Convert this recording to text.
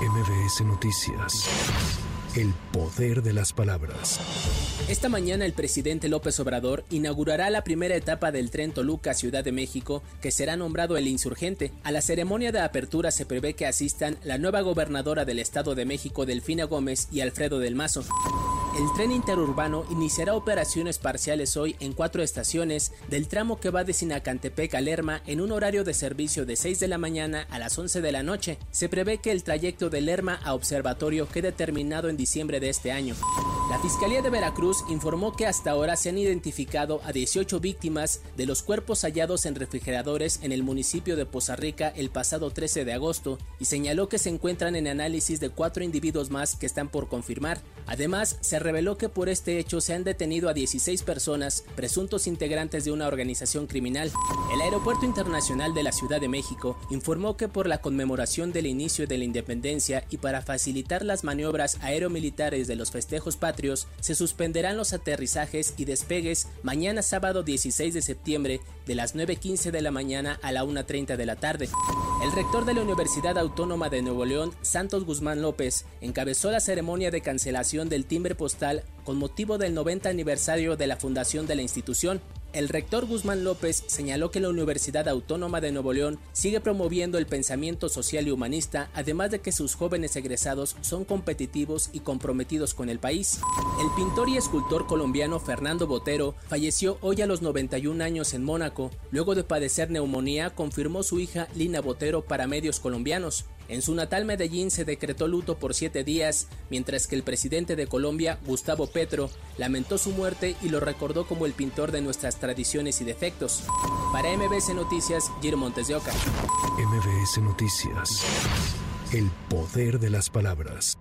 MBS Noticias. El poder de las palabras. Esta mañana el presidente López Obrador inaugurará la primera etapa del tren Toluca Ciudad de México, que será nombrado el insurgente. A la ceremonia de apertura se prevé que asistan la nueva gobernadora del Estado de México, Delfina Gómez, y Alfredo del Mazo. El tren interurbano iniciará operaciones parciales hoy en cuatro estaciones del tramo que va de Sinacantepec a Lerma en un horario de servicio de 6 de la mañana a las 11 de la noche. Se prevé que el trayecto de Lerma a Observatorio quede terminado en diciembre de este año. La Fiscalía de Veracruz informó que hasta ahora se han identificado a 18 víctimas de los cuerpos hallados en refrigeradores en el municipio de Poza Rica el pasado 13 de agosto y señaló que se encuentran en análisis de cuatro individuos más que están por confirmar. Además, se reveló que por este hecho se han detenido a 16 personas, presuntos integrantes de una organización criminal. El Aeropuerto Internacional de la Ciudad de México informó que por la conmemoración del inicio de la independencia y para facilitar las maniobras aeromilitares de los festejos patrios, se suspenderán los aterrizajes y despegues mañana sábado 16 de septiembre de las 9.15 de la mañana a la 1.30 de la tarde. El rector de la Universidad Autónoma de Nuevo León, Santos Guzmán López, encabezó la ceremonia de cancelación del timbre con motivo del 90 aniversario de la fundación de la institución. El rector Guzmán López señaló que la Universidad Autónoma de Nuevo León sigue promoviendo el pensamiento social y humanista, además de que sus jóvenes egresados son competitivos y comprometidos con el país. El pintor y escultor colombiano Fernando Botero falleció hoy a los 91 años en Mónaco. Luego de padecer neumonía, confirmó su hija Lina Botero para medios colombianos. En su natal Medellín se decretó luto por siete días, mientras que el presidente de Colombia, Gustavo Petro, lamentó su muerte y lo recordó como el pintor de nuestras tradiciones y defectos. Para MBS Noticias, Giro Montes de Oca. MBS Noticias. El poder de las palabras.